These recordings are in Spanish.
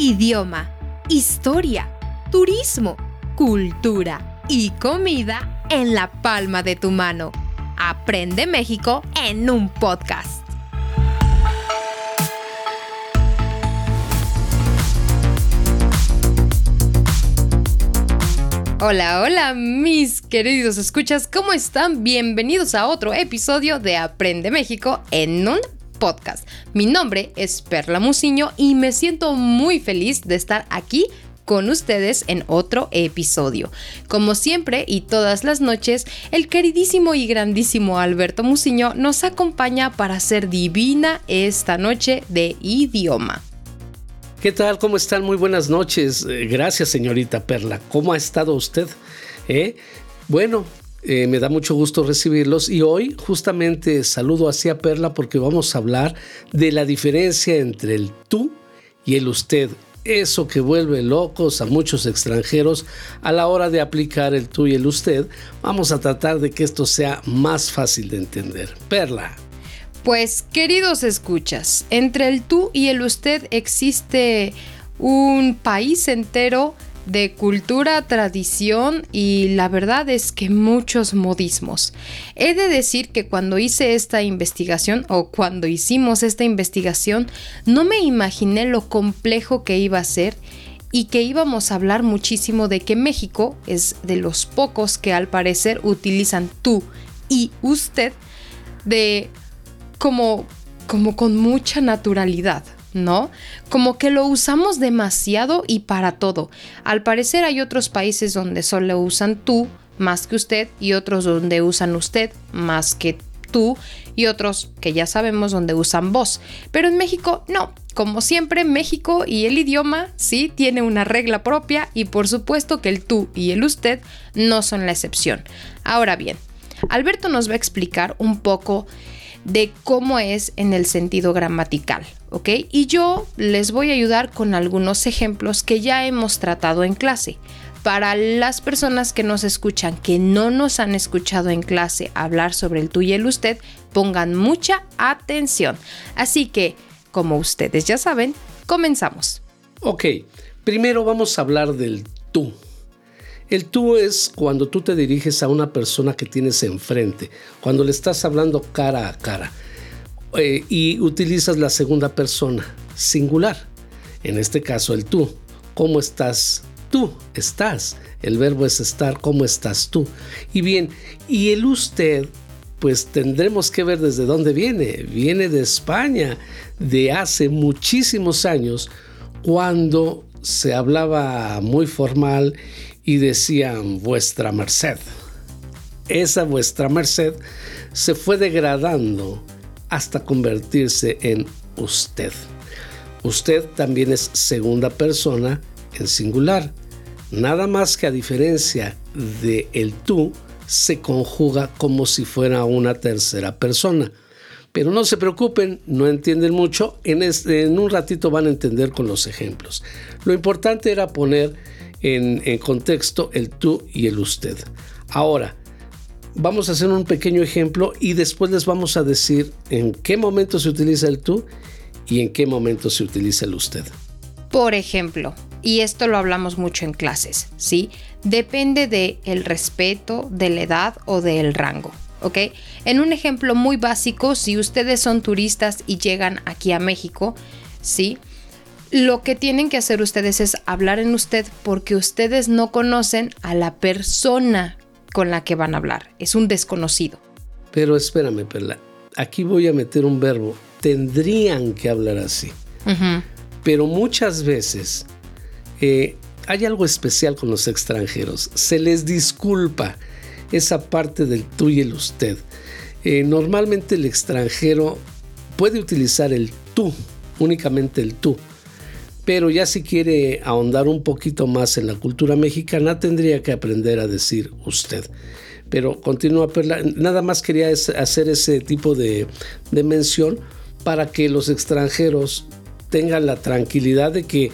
idioma, historia, turismo, cultura y comida en la palma de tu mano. Aprende México en un podcast. Hola, hola mis queridos escuchas, ¿cómo están? Bienvenidos a otro episodio de Aprende México en un podcast. Mi nombre es Perla Musiño y me siento muy feliz de estar aquí con ustedes en otro episodio. Como siempre y todas las noches, el queridísimo y grandísimo Alberto Musiño nos acompaña para hacer divina esta noche de idioma. ¿Qué tal? ¿Cómo están? Muy buenas noches. Eh, gracias, señorita Perla. ¿Cómo ha estado usted? ¿Eh? Bueno, eh, me da mucho gusto recibirlos y hoy justamente saludo hacia Perla porque vamos a hablar de la diferencia entre el tú y el usted. Eso que vuelve locos a muchos extranjeros a la hora de aplicar el tú y el usted. Vamos a tratar de que esto sea más fácil de entender. Perla. Pues queridos escuchas, entre el tú y el usted existe un país entero de cultura, tradición y la verdad es que muchos modismos. He de decir que cuando hice esta investigación o cuando hicimos esta investigación no me imaginé lo complejo que iba a ser y que íbamos a hablar muchísimo de que México es de los pocos que al parecer utilizan tú y usted de como, como con mucha naturalidad. ¿No? Como que lo usamos demasiado y para todo. Al parecer hay otros países donde solo usan tú más que usted y otros donde usan usted más que tú y otros que ya sabemos donde usan vos. Pero en México no. Como siempre, México y el idioma sí tiene una regla propia y por supuesto que el tú y el usted no son la excepción. Ahora bien, Alberto nos va a explicar un poco de cómo es en el sentido gramatical, ¿ok? Y yo les voy a ayudar con algunos ejemplos que ya hemos tratado en clase. Para las personas que nos escuchan, que no nos han escuchado en clase hablar sobre el tú y el usted, pongan mucha atención. Así que, como ustedes ya saben, comenzamos. Ok, primero vamos a hablar del tú. El tú es cuando tú te diriges a una persona que tienes enfrente, cuando le estás hablando cara a cara eh, y utilizas la segunda persona singular. En este caso, el tú. ¿Cómo estás tú? Estás. El verbo es estar. ¿Cómo estás tú? Y bien, y el usted pues tendremos que ver desde dónde viene. Viene de España, de hace muchísimos años, cuando se hablaba muy formal y decían vuestra merced. Esa vuestra merced se fue degradando hasta convertirse en usted. Usted también es segunda persona en singular. Nada más que a diferencia de el tú, se conjuga como si fuera una tercera persona. Pero no se preocupen, no entienden mucho, en, este, en un ratito van a entender con los ejemplos. Lo importante era poner en, contexto el tú y el usted. Ahora, vamos a hacer un pequeño ejemplo y después les vamos a decir en qué momento se utiliza el tú y en qué momento se utiliza el usted. Por ejemplo, y esto lo hablamos mucho en clases, ¿sí? Depende de el respeto, de la edad o del rango, ¿ok? En un ejemplo muy básico, si ustedes son turistas y llegan aquí a México, ¿sí? Lo que tienen que hacer ustedes es hablar en usted porque ustedes no conocen a la persona con la que van a hablar. Es un desconocido. Pero espérame, Perla. Aquí voy a meter un verbo. Tendrían que hablar así. Pero muchas veces eh, hay algo especial con los extranjeros. Se les disculpa esa parte del tú y el usted. Eh, normalmente el extranjero puede utilizar el tú, únicamente el tú pero ya si quiere ahondar un poquito más en la cultura mexicana, tendría que aprender a decir usted. Pero continúa, Perla. Nada más quería hacer ese tipo de, de mención para que los extranjeros tengan la tranquilidad de que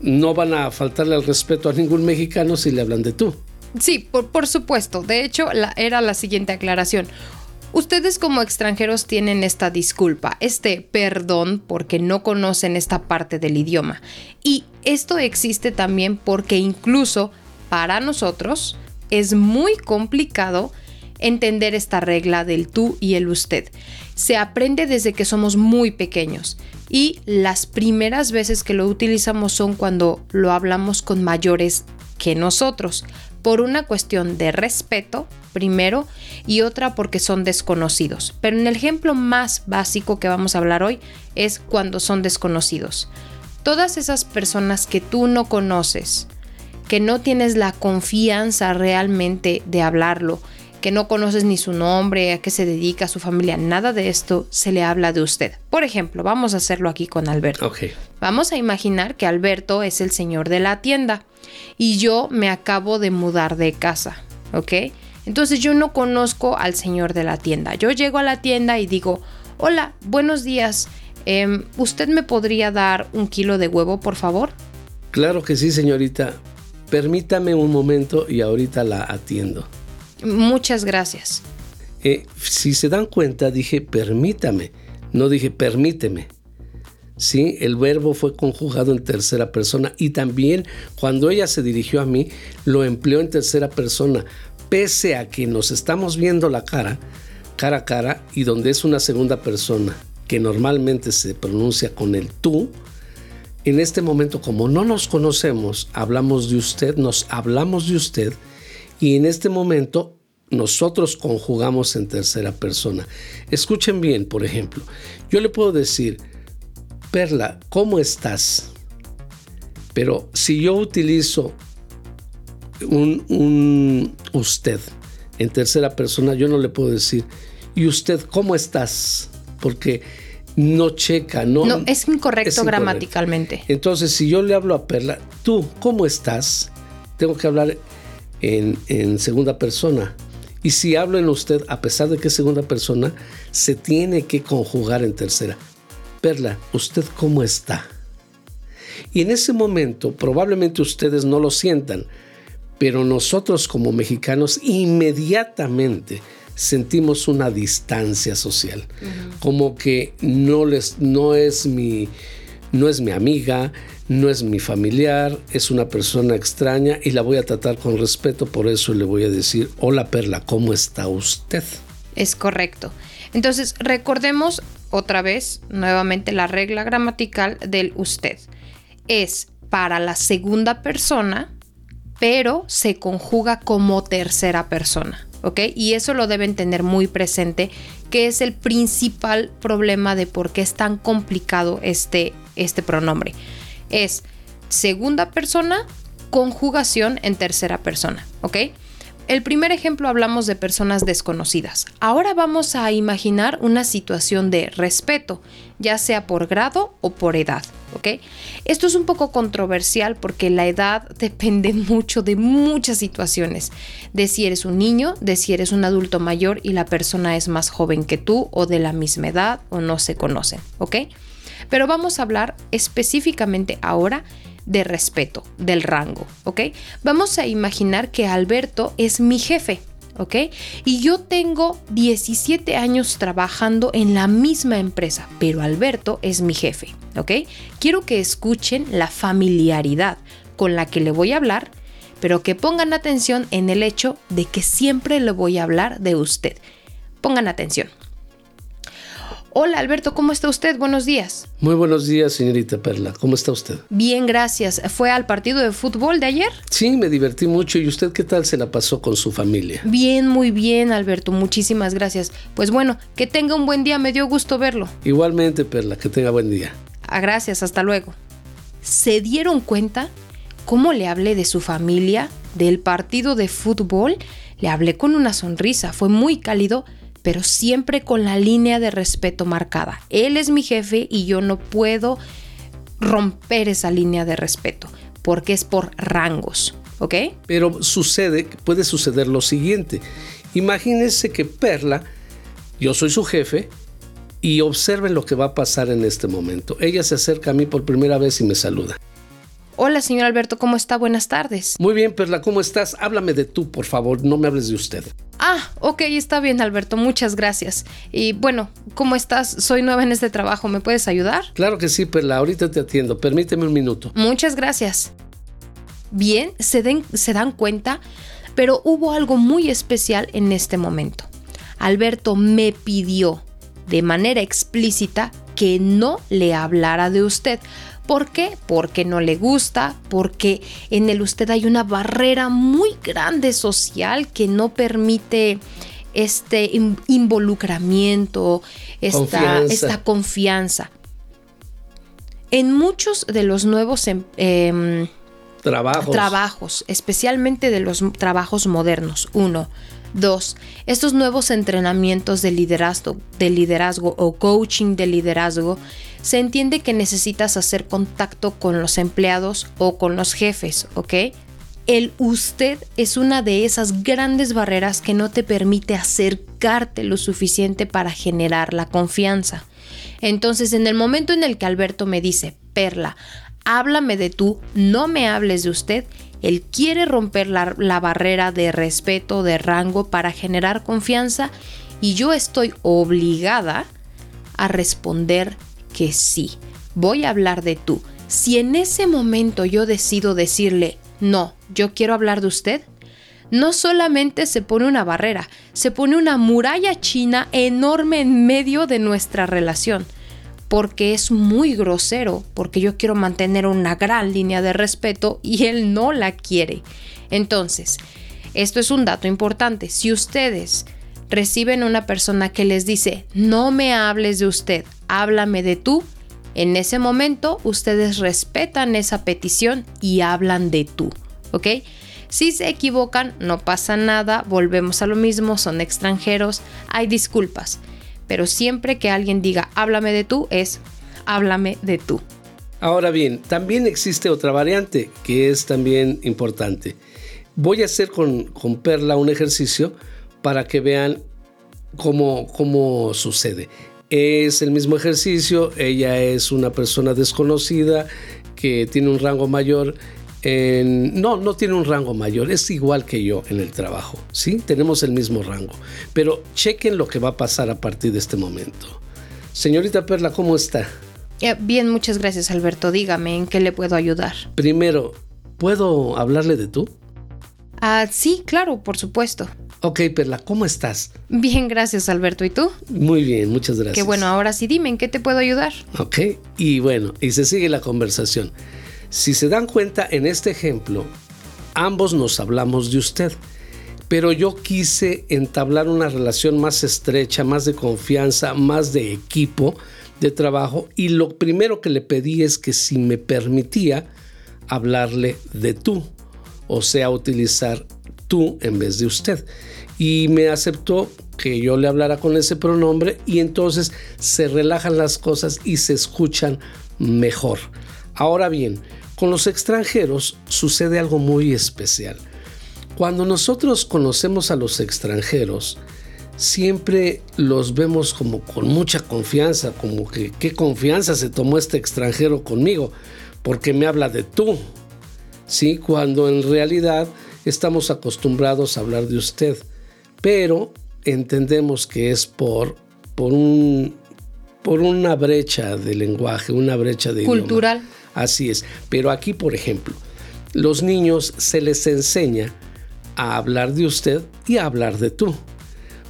no van a faltarle al respeto a ningún mexicano si le hablan de tú. Sí, por, por supuesto. De hecho, era la siguiente aclaración. Ustedes como extranjeros tienen esta disculpa, este perdón porque no conocen esta parte del idioma. Y esto existe también porque incluso para nosotros es muy complicado entender esta regla del tú y el usted. Se aprende desde que somos muy pequeños y las primeras veces que lo utilizamos son cuando lo hablamos con mayores que nosotros, por una cuestión de respeto, primero, y otra porque son desconocidos. Pero en el ejemplo más básico que vamos a hablar hoy es cuando son desconocidos. Todas esas personas que tú no conoces, que no tienes la confianza realmente de hablarlo, que no conoces ni su nombre, a qué se dedica, a su familia, nada de esto se le habla de usted. Por ejemplo, vamos a hacerlo aquí con Alberto. Vamos a imaginar que Alberto es el señor de la tienda y yo me acabo de mudar de casa, ¿ok? Entonces yo no conozco al señor de la tienda. Yo llego a la tienda y digo, hola, buenos días, em, ¿usted me podría dar un kilo de huevo, por favor? Claro que sí, señorita. Permítame un momento y ahorita la atiendo. Muchas gracias. Eh, si se dan cuenta, dije permítame, no dije permíteme. Sí, el verbo fue conjugado en tercera persona y también cuando ella se dirigió a mí, lo empleó en tercera persona, pese a que nos estamos viendo la cara, cara a cara, y donde es una segunda persona, que normalmente se pronuncia con el tú, en este momento, como no nos conocemos, hablamos de usted, nos hablamos de usted, y en este momento nosotros conjugamos en tercera persona. Escuchen bien, por ejemplo, yo le puedo decir, Perla, ¿cómo estás? Pero si yo utilizo un, usted en tercera persona, yo no le puedo decir, ¿y usted cómo estás? Porque no checa, no. No, es incorrecto gramaticalmente. Entonces, si yo le hablo a Perla, tú, ¿cómo estás? Tengo que hablar en, segunda persona. Y si hablo en usted, a pesar de que es segunda persona, se tiene que conjugar en tercera. Perla, ¿usted cómo está? Y en ese momento probablemente ustedes no lo sientan, pero nosotros como mexicanos inmediatamente sentimos una distancia social, como que no les no es mi no es mi amiga, no es mi familiar, es una persona extraña y la voy a tratar con respeto, por eso le voy a decir, hola Perla, ¿cómo está usted? Es correcto. Entonces, recordemos otra vez, nuevamente, la regla gramatical del usted. Es para la segunda persona, pero se conjuga como tercera persona. ¿ok? Y eso lo deben tener muy presente, que es el principal problema de por qué es tan complicado este, este pronombre es segunda persona, conjugación en tercera persona, ¿ok? El primer ejemplo hablamos de personas desconocidas. Ahora vamos a imaginar una situación de respeto, ya sea por grado o por edad. Esto es un poco controversial porque la edad depende mucho de muchas situaciones, de si eres un niño, de si eres un adulto mayor y la persona es más joven que tú o de la misma edad o no se conocen. Pero vamos a hablar específicamente ahora de respeto, del rango, ¿ok? Vamos a imaginar que Alberto es mi jefe, ¿ok? Y yo tengo 17 años trabajando en la misma empresa, pero Alberto es mi jefe, ¿ok? Quiero que escuchen la familiaridad con la que le voy a hablar, pero que pongan atención en el hecho de que siempre le voy a hablar de usted. Pongan atención. Hola Alberto, ¿cómo está usted? Buenos días. Muy buenos días, señorita Perla. ¿Cómo está usted? Bien, gracias. ¿Fue al partido de fútbol de ayer? Sí, me divertí mucho. ¿Y usted qué tal se la pasó con su familia? Bien, muy bien, Alberto. Muchísimas gracias. Pues bueno, que tenga un buen día. Me dio gusto verlo. Igualmente, Perla, que tenga buen día. Ah, gracias, hasta luego. ¿Se dieron cuenta cómo le hablé de su familia, del partido de fútbol? Le hablé con una sonrisa. Fue muy cálido pero siempre con la línea de respeto marcada. Él es mi jefe y yo no puedo romper esa línea de respeto porque es por rangos, ¿ok? Pero sucede, puede suceder lo siguiente. Imagínense que Perla, yo soy su jefe, y observen lo que va a pasar en este momento. Ella se acerca a mí por primera vez y me saluda. Hola, señor Alberto, ¿cómo está? Buenas tardes. Muy bien, Perla, ¿cómo estás? Háblame de tú, por favor, no me hables de usted. Ah, ok, está bien, Alberto, muchas gracias. Y bueno, ¿cómo estás? Soy nueva en este trabajo, ¿me puedes ayudar? Claro que sí, Perla, ahorita te atiendo, permíteme un minuto. Muchas gracias. Bien, se, den, se dan cuenta, pero hubo algo muy especial en este momento. Alberto me pidió de manera explícita que no le hablara de usted ¿Por qué? Porque no le gusta, porque en el usted hay una barrera muy grande social que no permite este involucramiento, esta confianza. esta confianza. En muchos de los nuevos em, em, trabajos. trabajos, especialmente de los trabajos modernos, uno, Dos, estos nuevos entrenamientos de liderazgo, de liderazgo o coaching de liderazgo se entiende que necesitas hacer contacto con los empleados o con los jefes, ¿ok? El usted es una de esas grandes barreras que no te permite acercarte lo suficiente para generar la confianza. Entonces, en el momento en el que Alberto me dice, Perla, háblame de tú, no me hables de usted, él quiere romper la, la, barrera de respeto, de rango para generar confianza y yo estoy obligada a responder que sí, voy a hablar de tú. Si en ese momento yo decido decirle, no, yo quiero hablar de usted, no solamente se pone una barrera, se pone una muralla china enorme en medio de nuestra relación, porque es muy grosero, porque yo quiero mantener una gran línea de respeto y él no la quiere. Entonces, esto es un dato importante. Si ustedes reciben una persona que les dice, no me hables de usted, háblame de tú, en ese momento ustedes respetan esa petición y hablan de tú, ¿ok? Si se equivocan, no pasa nada, volvemos a lo mismo, son extranjeros, hay disculpas, pero siempre que alguien diga háblame de tú es háblame de tú. Ahora bien, también existe otra variante que es también importante. Voy a hacer con, con Perla un ejercicio para que vean cómo, cómo sucede. Es el mismo ejercicio, ella es una persona desconocida que tiene un rango mayor. En, no, no tiene un rango mayor, es igual que yo en el trabajo, ¿sí? Tenemos el mismo rango. Pero chequen lo que va a pasar a partir de este momento. Señorita Perla, ¿cómo está? Bien, muchas gracias Alberto. Dígame, ¿en qué le puedo ayudar? Primero, ¿puedo hablarle de tú? Ah, sí, claro, por supuesto. Ok, Perla, ¿cómo estás? Bien, gracias Alberto. ¿Y tú? Muy bien, muchas gracias. Qué bueno, ahora sí dime, ¿en qué te puedo ayudar? Ok, y bueno, y se sigue la conversación. Si se dan cuenta, en este ejemplo, ambos nos hablamos de usted, pero yo quise entablar una relación más estrecha, más de confianza, más de equipo de trabajo, y lo primero que le pedí es que si me permitía hablarle de tú, o sea, utilizar tú en vez de usted. Y me aceptó que yo le hablara con ese pronombre y entonces se relajan las cosas y se escuchan mejor. Ahora bien, con los extranjeros sucede algo muy especial. Cuando nosotros conocemos a los extranjeros, siempre los vemos como con mucha confianza, como que qué confianza se tomó este extranjero conmigo, porque me habla de tú. Sí, cuando en realidad estamos acostumbrados a hablar de usted, pero entendemos que es por, por, un, por una brecha de lenguaje, una brecha de cultural. Así es. Pero aquí, por ejemplo, los niños se les enseña a hablar de usted y a hablar de tú.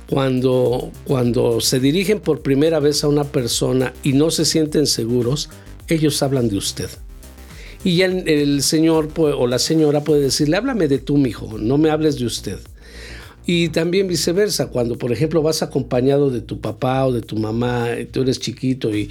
Cuando, cuando se dirigen por primera vez a una persona y no se sienten seguros, ellos hablan de usted. Y ya el, señor o la señora puede decirle, háblame de tú, mijo, no me hables de usted. Y también viceversa, cuando por ejemplo vas acompañado de tu papá o de tu mamá, tú eres chiquito y,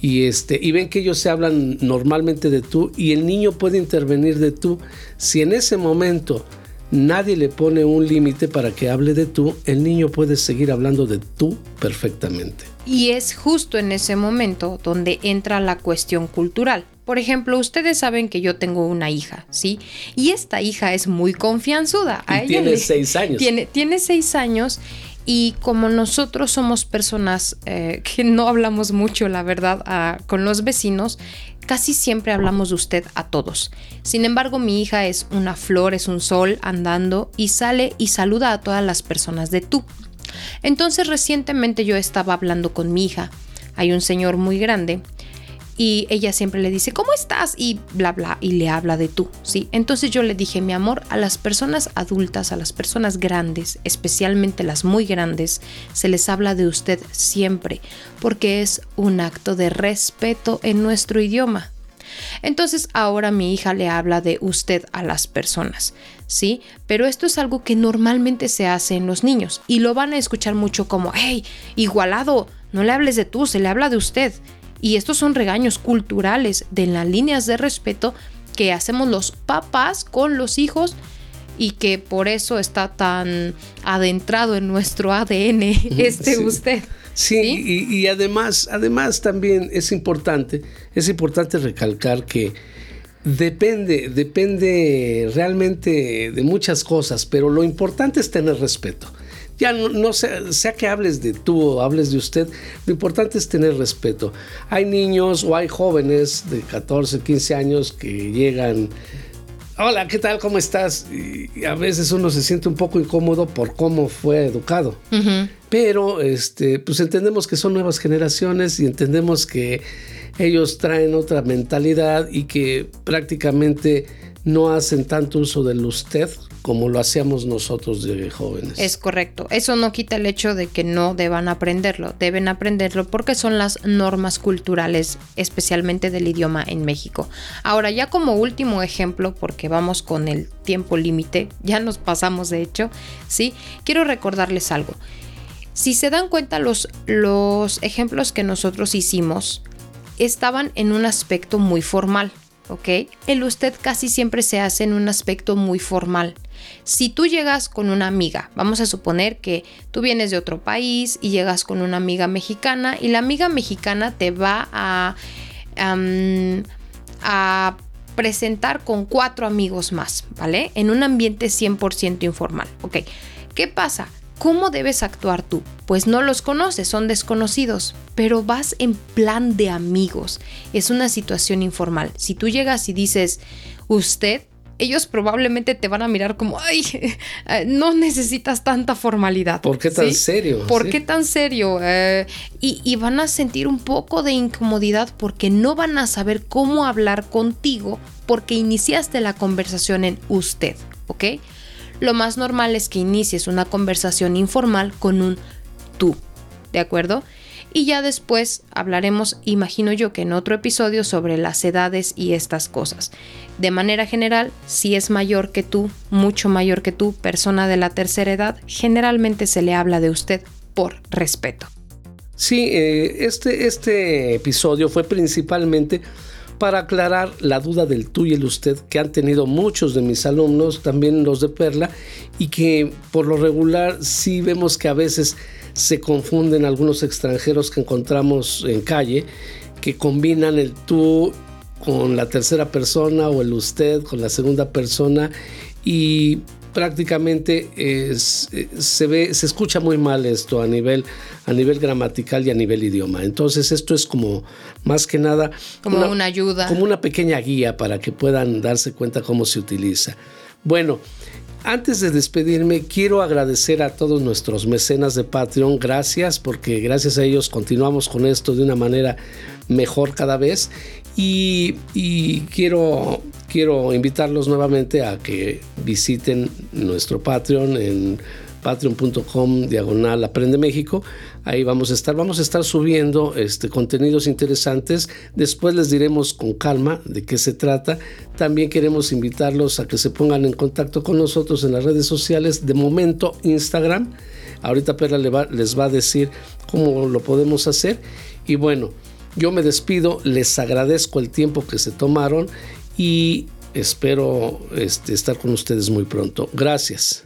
y, este, y ven que ellos se hablan normalmente de tú y el niño puede intervenir de tú, si en ese momento nadie le pone un límite para que hable de tú, el niño puede seguir hablando de tú perfectamente. Y es justo en ese momento donde entra la cuestión cultural. Por ejemplo, ustedes saben que yo tengo una hija, ¿sí? Y esta hija es muy confianzuda. tiene seis años. Tiene, tiene seis años Y como nosotros somos personas eh, que no hablamos mucho, la verdad, con los vecinos, casi siempre hablamos de usted a todos. Sin embargo, mi hija es una flor, es un sol andando y sale y saluda a todas las personas de tú. Entonces recientemente yo estaba hablando con mi hija. Hay un señor muy grande y ella siempre le dice, ¿cómo estás? Y bla, bla, y le habla de tú, ¿sí? Entonces yo le dije, mi amor, a las personas adultas, a las personas grandes, especialmente las muy grandes, se les habla de usted siempre, porque es un acto de respeto en nuestro idioma. Entonces ahora mi hija le habla de usted a las personas, ¿sí? Pero esto es algo que normalmente se hace en los niños y lo van a escuchar mucho como, hey, igualado, no le hables de tú, se le habla de usted. Y estos son regaños culturales de las líneas de respeto que hacemos los papás con los hijos y que por eso está tan adentrado en nuestro ADN este usted. Sí, Y, además, además también es importante, es importante recalcar que depende, depende realmente de muchas cosas, pero lo importante es tener respeto ya no, sea, sea, que hables de tú o hables de usted, lo importante es tener respeto. Hay niños o hay jóvenes de 14, 15 años que llegan, hola, ¿qué tal? ¿Cómo estás? Y a veces uno se siente un poco incómodo por cómo fue educado. Pero este, pues entendemos que son nuevas generaciones y entendemos que ellos traen otra mentalidad y que prácticamente no hacen tanto uso del usted como lo hacíamos nosotros de jóvenes. Es correcto. Eso no quita el hecho de que no deban aprenderlo. Deben aprenderlo porque son las normas culturales, especialmente del idioma en México. Ahora, ya como último ejemplo, porque vamos con el tiempo límite, ya nos pasamos de hecho, ¿sí? Quiero recordarles algo. Si se dan cuenta, los, los ejemplos que nosotros hicimos estaban en un aspecto muy formal. ¿ok? El usted casi siempre se hace en un aspecto muy formal. Si tú llegas con una amiga, vamos a suponer que tú vienes de otro país y llegas con una amiga mexicana y la amiga mexicana te va a, a presentar con cuatro amigos más, ¿vale? En un ambiente 100% informal, ¿ok? ¿Qué pasa? ¿Cómo debes actuar tú? Pues no los conoces, son desconocidos, pero vas en plan de amigos. Es una situación informal. Si tú llegas y dices, usted, ellos probablemente te van a mirar como, ay, eh, no necesitas tanta formalidad. ¿Por qué tan serio? ¿Por qué tan serio? Eh, y, y, van a sentir un poco de incomodidad porque no van a saber cómo hablar contigo porque iniciaste la conversación en usted, ¿ok? Lo más normal es que inicies una conversación informal con un tú, ¿de acuerdo? Y ya después hablaremos, imagino yo que en otro episodio, sobre las edades y estas cosas. De manera general, si es mayor que tú, mucho mayor que tú, persona de la tercera edad, generalmente se le habla de usted por respeto. Sí, eh, este, este episodio fue principalmente para aclarar la duda del tú y el usted que han tenido muchos de mis alumnos, también los de Perla, y que por lo regular sí vemos que a veces se confunden algunos extranjeros que encontramos en calle, que combinan el tú con la tercera persona o el usted con la segunda persona y prácticamente se ve, se escucha muy mal esto a nivel, a nivel gramatical y a nivel idioma. Entonces esto es como más que nada como una, ayuda, como una pequeña guía para que puedan darse cuenta cómo se utiliza. Bueno, antes de despedirme, quiero agradecer a todos nuestros mecenas de Patreon. Gracias, porque gracias a ellos continuamos con esto de una manera mejor cada vez. Y, y quiero quiero invitarlos nuevamente a que visiten nuestro Patreon en patreon.com diagonal aprende México. Ahí vamos a estar, vamos a estar subiendo este, contenidos interesantes. Después les diremos con calma de qué se trata. También queremos invitarlos a que se pongan en contacto con nosotros en las redes sociales. De momento Instagram. Ahorita Perla les va a decir cómo lo podemos hacer. Y bueno, yo me despido, les agradezco el tiempo que se tomaron y espero este, estar con ustedes muy pronto. Gracias.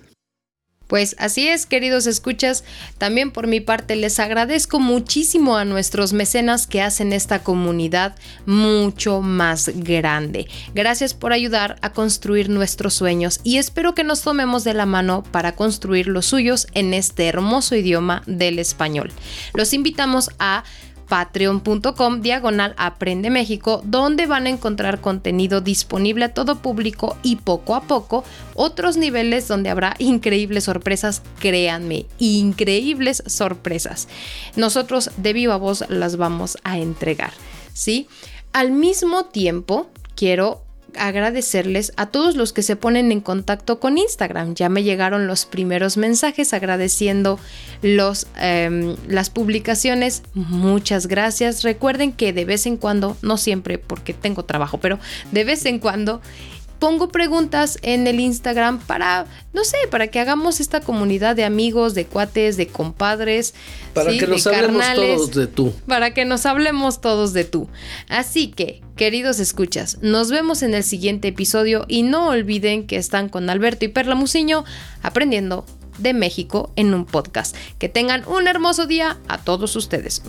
Pues así es, queridos escuchas. También por mi parte les agradezco muchísimo a nuestros mecenas que hacen esta comunidad mucho más grande. Gracias por ayudar a construir nuestros sueños y espero que nos tomemos de la mano para construir los suyos en este hermoso idioma del español. Los invitamos a patreon.com diagonal Aprende México, donde van a encontrar contenido disponible a todo público y poco a poco otros niveles donde habrá increíbles sorpresas, créanme, increíbles sorpresas. Nosotros de viva voz las vamos a entregar, ¿sí? Al mismo tiempo, quiero agradecerles a todos los que se ponen en contacto con Instagram. Ya me llegaron los primeros mensajes agradeciendo los, em, las publicaciones. Muchas gracias. Recuerden que de vez en cuando, no siempre porque tengo trabajo, pero de vez en cuando pongo preguntas en el Instagram para, no sé, para que hagamos esta comunidad de amigos, de cuates, de compadres. Para que nos hablemos todos de tú. Para que nos hablemos todos de tú. Así que, queridos escuchas, nos vemos en el siguiente episodio y no olviden que están con Alberto y Perla Muciño aprendiendo de México en un podcast. Que tengan un hermoso día a todos ustedes.